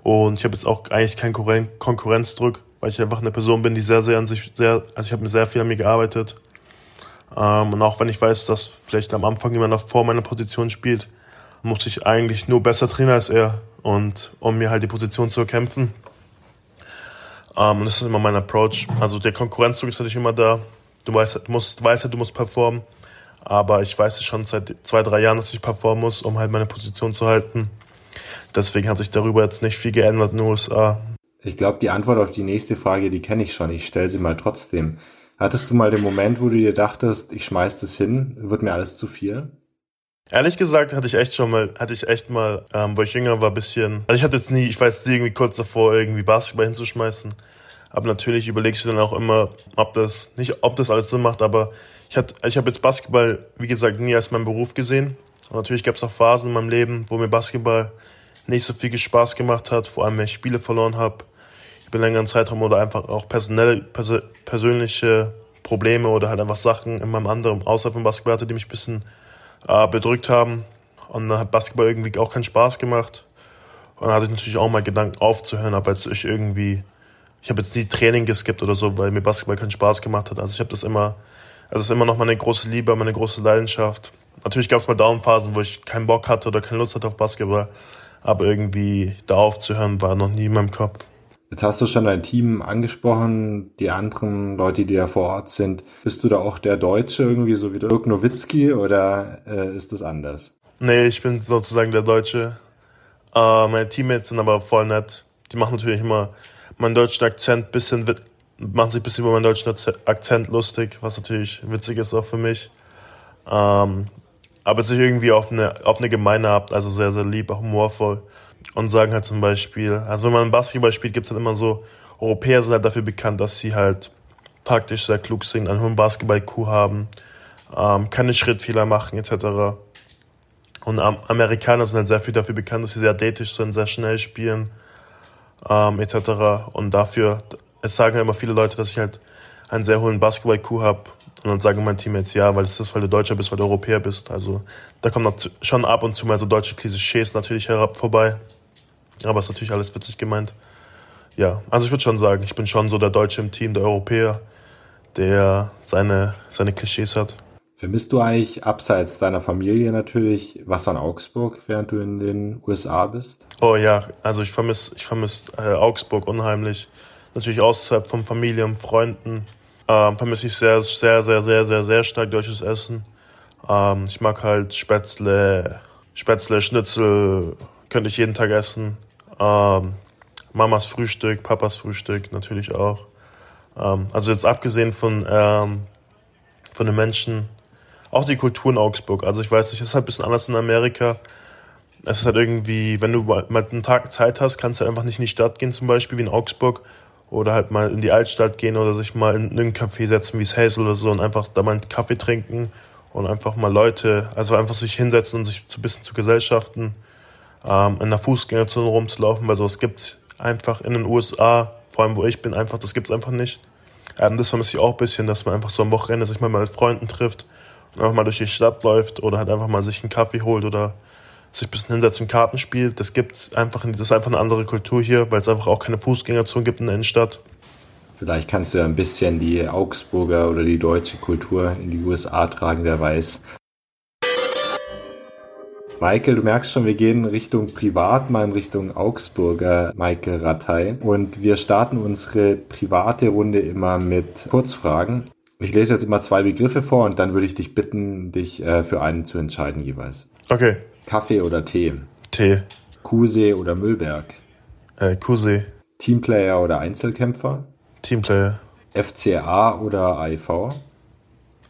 Speaker 3: Und ich habe jetzt auch eigentlich keinen Konkurrenzdruck, weil ich einfach eine Person bin, die sehr, sehr an sich sehr, also ich habe mir sehr viel an mir gearbeitet. Ähm, und auch wenn ich weiß, dass vielleicht am Anfang jemand noch vor meiner Position spielt, muss ich eigentlich nur besser trainieren als er und um mir halt die Position zu erkämpfen. Ähm, und das ist immer mein Approach. Also der Konkurrenzdruck ist natürlich immer da. Du weißt, du musst, weißt halt, du musst performen. Aber ich weiß schon seit zwei, drei Jahren, dass ich performen muss, um halt meine Position zu halten. Deswegen hat sich darüber jetzt nicht viel geändert in den USA.
Speaker 2: Ich glaube, die Antwort auf die nächste Frage, die kenne ich schon. Ich stelle sie mal trotzdem. Hattest du mal den Moment, wo du dir dachtest, ich schmeiß das hin, wird mir alles zu viel?
Speaker 3: Ehrlich gesagt hatte ich echt schon mal, hatte ich echt mal, ähm, wo ich jünger war, bisschen. Also ich hatte jetzt nie, ich war jetzt nie irgendwie kurz davor, irgendwie Basketball hinzuschmeißen. Aber natürlich überlegst du dann auch immer, ob das nicht, ob das alles Sinn macht. Aber ich hatte, ich habe jetzt Basketball, wie gesagt, nie als meinen Beruf gesehen. Und natürlich gab es auch Phasen in meinem Leben, wo mir Basketball nicht so viel Spaß gemacht hat, vor allem wenn ich Spiele verloren habe über längeren Zeitraum oder einfach auch personelle, pers persönliche Probleme oder halt einfach Sachen in meinem anderen, außer vom Basketball hatte, die mich ein bisschen äh, bedrückt haben. Und dann hat Basketball irgendwie auch keinen Spaß gemacht. Und dann hatte ich natürlich auch mal Gedanken aufzuhören, aber jetzt ich irgendwie, ich habe jetzt nie Training geskippt oder so, weil mir Basketball keinen Spaß gemacht hat. Also ich habe das immer, also es ist immer noch meine große Liebe, meine große Leidenschaft. Natürlich gab es mal Downphasen, wo ich keinen Bock hatte oder keine Lust hatte auf Basketball, aber irgendwie da aufzuhören war noch nie in meinem Kopf.
Speaker 2: Jetzt hast du schon dein Team angesprochen, die anderen Leute, die da vor Ort sind. Bist du da auch der Deutsche irgendwie, so wie der Dirk Nowitzki, oder äh, ist das anders?
Speaker 3: Nee, ich bin sozusagen der Deutsche. Äh, meine Teammates sind aber voll nett. Die machen natürlich immer meinen deutschen Akzent bisschen, machen sich ein bisschen über meinen deutschen Akzent lustig, was natürlich witzig ist auch für mich. Ähm, aber sich irgendwie auf eine, auf eine Gemeine habt, also sehr, sehr lieb, auch humorvoll und sagen halt zum Beispiel, also wenn man Basketball spielt, gibt's halt immer so, Europäer sind halt dafür bekannt, dass sie halt taktisch sehr klug sind, einen hohen Basketball-Coup haben, ähm, keine Schrittfehler machen etc. Und Amerikaner sind halt sehr viel dafür bekannt, dass sie sehr athletisch sind, sehr schnell spielen ähm, etc. Und dafür, es sagen halt immer viele Leute, dass ich halt einen sehr hohen Basketball-Coup habe. Und dann sagen meine Teammates, ja, weil es ist, weil du Deutscher bist, weil du Europäer bist. Also da kommen schon ab und zu mal so deutsche Klischees natürlich herab vorbei. Aber ist natürlich alles witzig gemeint. Ja, also ich würde schon sagen, ich bin schon so der Deutsche im Team, der Europäer, der seine, seine Klischees hat.
Speaker 2: Vermisst du eigentlich abseits deiner Familie natürlich was an Augsburg, während du in den USA bist?
Speaker 3: Oh ja, also ich vermisse ich vermiss, äh, Augsburg unheimlich. Natürlich außerhalb von Familie und Freunden ähm, vermisse ich sehr, sehr, sehr, sehr, sehr, sehr stark deutsches Essen. Ähm, ich mag halt Spätzle, Spätzle, Schnitzel, könnte ich jeden Tag essen. Ähm, Mamas Frühstück, Papas Frühstück natürlich auch. Ähm, also jetzt abgesehen von, ähm, von den Menschen, auch die Kultur in Augsburg. Also ich weiß nicht, es ist halt ein bisschen anders in Amerika. Es ist halt irgendwie, wenn du mal einen Tag Zeit hast, kannst du halt einfach nicht in die Stadt gehen, zum Beispiel wie in Augsburg. Oder halt mal in die Altstadt gehen oder sich mal in einen Café setzen wie es Hazel oder so und einfach da mal einen Kaffee trinken und einfach mal Leute, also einfach sich hinsetzen und sich ein bisschen zu Gesellschaften ähm, in der Fußgängerzone rumzulaufen, weil sowas gibt's einfach in den USA, vor allem wo ich bin, einfach, das gibt's einfach nicht. Ähm, das vermisse ich auch ein bisschen, dass man einfach so am Wochenende sich mal mit Freunden trifft einfach mal durch die Stadt läuft oder halt einfach mal sich einen Kaffee holt oder sich ein bisschen hinsetzt und Karten spielt. Das gibt's einfach, das ist einfach eine andere Kultur hier, weil es einfach auch keine Fußgängerzone gibt in der Innenstadt.
Speaker 2: Vielleicht kannst du ja ein bisschen die Augsburger oder die deutsche Kultur in die USA tragen, wer weiß. Michael, du merkst schon, wir gehen Richtung Privat, mal in Richtung Augsburger Michael Rattay. Und wir starten unsere private Runde immer mit Kurzfragen. Ich lese jetzt immer zwei Begriffe vor und dann würde ich dich bitten, dich äh, für einen zu entscheiden jeweils.
Speaker 3: Okay.
Speaker 2: Kaffee oder Tee?
Speaker 3: Tee.
Speaker 2: Kusee oder Müllberg?
Speaker 3: Äh, Kusee.
Speaker 2: Teamplayer oder Einzelkämpfer?
Speaker 3: Teamplayer.
Speaker 2: FCA oder AIV?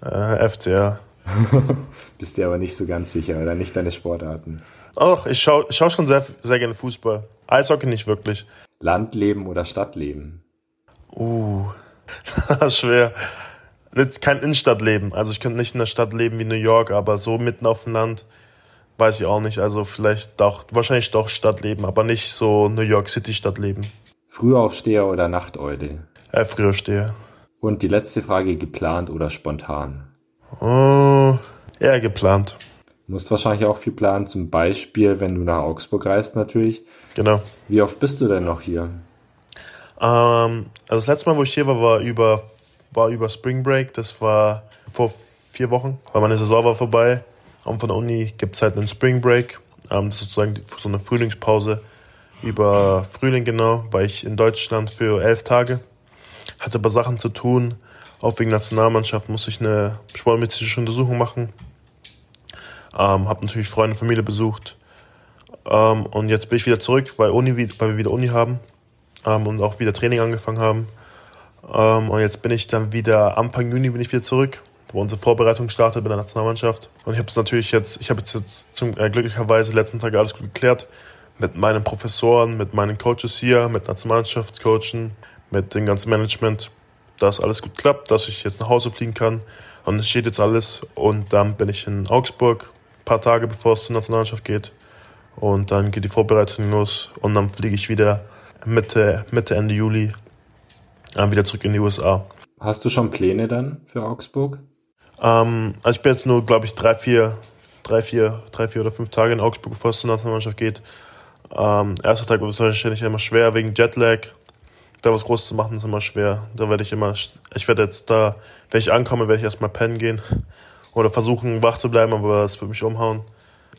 Speaker 3: Äh, FCA. [laughs]
Speaker 2: Bist dir aber nicht so ganz sicher, oder nicht deine Sportarten?
Speaker 3: Ach, ich schaue schau schon sehr, sehr gerne Fußball. Eishockey nicht wirklich.
Speaker 2: Landleben oder Stadtleben?
Speaker 3: Uh, [laughs] schwer. Kein Innenstadtleben. Also ich könnte nicht in der Stadt leben wie New York, aber so mitten auf dem Land weiß ich auch nicht. Also vielleicht doch, wahrscheinlich doch Stadtleben, aber nicht so New York City Stadtleben.
Speaker 2: Frühaufsteher oder Nachteule?
Speaker 3: Äh, Frühaufsteher.
Speaker 2: Und die letzte Frage, geplant oder spontan?
Speaker 3: Oh, eher geplant.
Speaker 2: Du musst wahrscheinlich auch viel planen, zum Beispiel, wenn du nach Augsburg reist natürlich.
Speaker 3: Genau.
Speaker 2: Wie oft bist du denn noch hier?
Speaker 3: Ähm, also das letzte Mal, wo ich hier war, war über, war über Spring Break. Das war vor vier Wochen, weil meine Saison war vorbei. Und von der Uni gibt es halt einen Spring Break. Ähm, sozusagen so eine Frühlingspause über Frühling genau, war ich in Deutschland für elf Tage. Hatte aber Sachen zu tun. Auch wegen Nationalmannschaft musste ich eine sportmedizinische Untersuchung machen. Ähm, habe natürlich Freunde und Familie besucht. Ähm, und jetzt bin ich wieder zurück, weil, Uni, weil wir wieder Uni haben ähm, und auch wieder Training angefangen haben. Ähm, und jetzt bin ich dann wieder, Anfang Juni bin ich wieder zurück, wo unsere Vorbereitung startet mit der Nationalmannschaft. Und ich habe es natürlich jetzt, ich habe jetzt, jetzt zum, äh, glücklicherweise letzten Tag alles gut geklärt. Mit meinen Professoren, mit meinen Coaches hier, mit Nationalmannschaftscoachen, mit dem ganzen Management, dass alles gut klappt, dass ich jetzt nach Hause fliegen kann. Und es steht jetzt alles. Und dann bin ich in Augsburg, paar Tage bevor es zur Nationalmannschaft geht. Und dann geht die Vorbereitung los und dann fliege ich wieder Mitte, Mitte, Ende Juli äh, wieder zurück in die USA.
Speaker 2: Hast du schon Pläne dann für Augsburg?
Speaker 3: Ähm, also ich bin jetzt nur, glaube ich, drei, vier, drei, vier, drei, vier oder fünf Tage in Augsburg, bevor es zur Nationalmannschaft geht. Ähm, erster Tag wird wahrscheinlich immer schwer wegen Jetlag. Da was Großes zu machen ist immer schwer. Da werde ich immer, ich werde jetzt da, wenn ich ankomme, werde ich erstmal pennen gehen oder versuchen wach zu bleiben, aber es wird mich umhauen.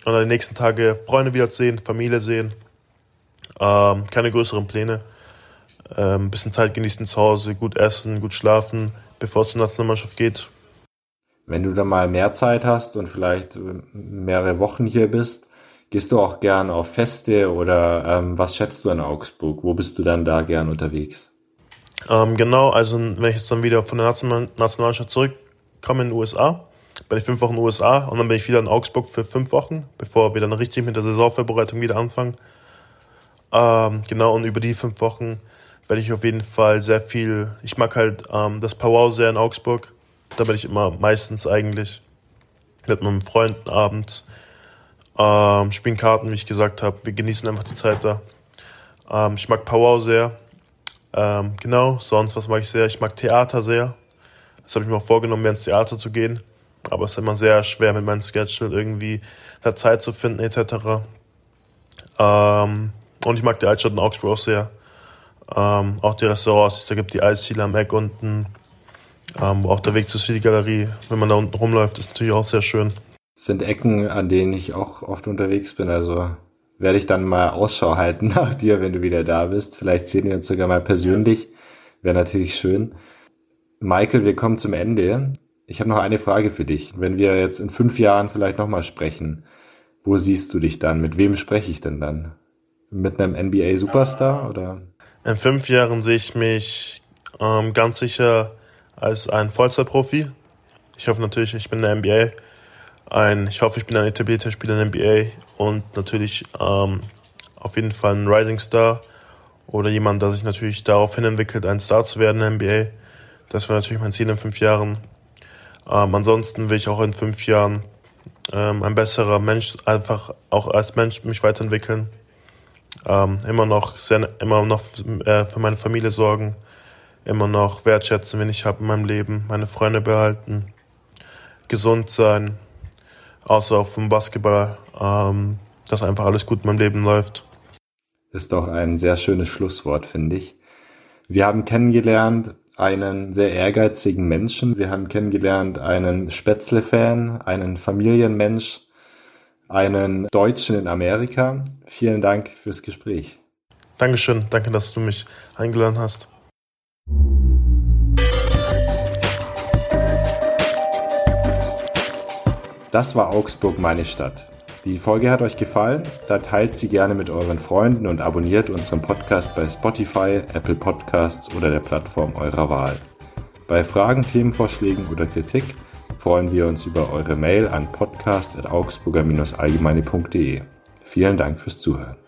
Speaker 3: Und dann die nächsten Tage Freunde wieder sehen, Familie sehen. Ähm, keine größeren Pläne. Ähm, ein bisschen Zeit genießen zu Hause, gut essen, gut schlafen, bevor es zur Nationalmannschaft geht.
Speaker 2: Wenn du dann mal mehr Zeit hast und vielleicht äh, mehrere Wochen hier bist, gehst du auch gern auf Feste oder ähm, was schätzt du an Augsburg? Wo bist du dann da gern unterwegs?
Speaker 3: Ähm, genau, also wenn ich jetzt dann wieder von der Nationalmannschaft zurückkomme in den USA, bin ich fünf Wochen in den USA und dann bin ich wieder in Augsburg für fünf Wochen, bevor wir dann richtig mit der Saisonvorbereitung wieder anfangen. Ähm, genau, und über die fünf Wochen werde ich auf jeden Fall sehr viel, ich mag halt ähm, das Powwow sehr in Augsburg. Da bin ich immer meistens eigentlich mit meinem Freund abends, ähm, spielen Karten, wie ich gesagt habe. Wir genießen einfach die Zeit da. Ähm, ich mag Powwow sehr. Ähm, genau, sonst was mag ich sehr? Ich mag Theater sehr. Das habe ich mir auch vorgenommen, mehr ins Theater zu gehen. Aber es ist immer sehr schwer mit meinem Schedule irgendwie da Zeit zu finden etc. Ähm, und ich mag die Altstadt in Augsburg auch sehr. Ähm, auch die Restaurants, da gibt die Eisziele am Eck unten. Ähm, auch der Weg zur City Galerie, wenn man da unten rumläuft, ist natürlich auch sehr schön.
Speaker 2: Das sind Ecken, an denen ich auch oft unterwegs bin. Also werde ich dann mal Ausschau halten [laughs] nach dir, wenn du wieder da bist. Vielleicht sehen wir uns sogar mal persönlich. Wäre natürlich schön. Michael, wir kommen zum Ende. Ich habe noch eine Frage für dich. Wenn wir jetzt in fünf Jahren vielleicht nochmal sprechen, wo siehst du dich dann? Mit wem spreche ich denn dann? Mit einem NBA-Superstar oder?
Speaker 3: In fünf Jahren sehe ich mich ähm, ganz sicher als ein Vollzeitprofi. Ich hoffe natürlich, ich bin in der NBA. Ein, ich hoffe, ich bin ein etablierter Spieler in der NBA und natürlich ähm, auf jeden Fall ein Rising Star oder jemand, der sich natürlich darauf hin entwickelt, ein Star zu werden in der NBA. Das wäre natürlich mein Ziel in fünf Jahren. Ähm, ansonsten will ich auch in fünf Jahren ähm, ein besserer Mensch, einfach auch als Mensch mich weiterentwickeln. Ähm, immer noch sehr, immer noch äh, für meine Familie sorgen, immer noch wertschätzen, wenn ich habe in meinem Leben, meine Freunde behalten, gesund sein, außer auch vom Basketball, ähm, dass einfach alles gut in meinem Leben läuft.
Speaker 2: Ist doch ein sehr schönes Schlusswort, finde ich. Wir haben kennengelernt, einen sehr ehrgeizigen Menschen. Wir haben kennengelernt einen Spätzle-Fan, einen Familienmensch, einen Deutschen in Amerika. Vielen Dank fürs Gespräch.
Speaker 3: Dankeschön, danke, dass du mich eingeladen hast.
Speaker 2: Das war Augsburg, meine Stadt. Die Folge hat euch gefallen? Dann teilt sie gerne mit euren Freunden und abonniert unseren Podcast bei Spotify, Apple Podcasts oder der Plattform eurer Wahl. Bei Fragen, Themenvorschlägen oder Kritik freuen wir uns über eure Mail an podcast.augsburger-allgemeine.de. Vielen Dank fürs Zuhören.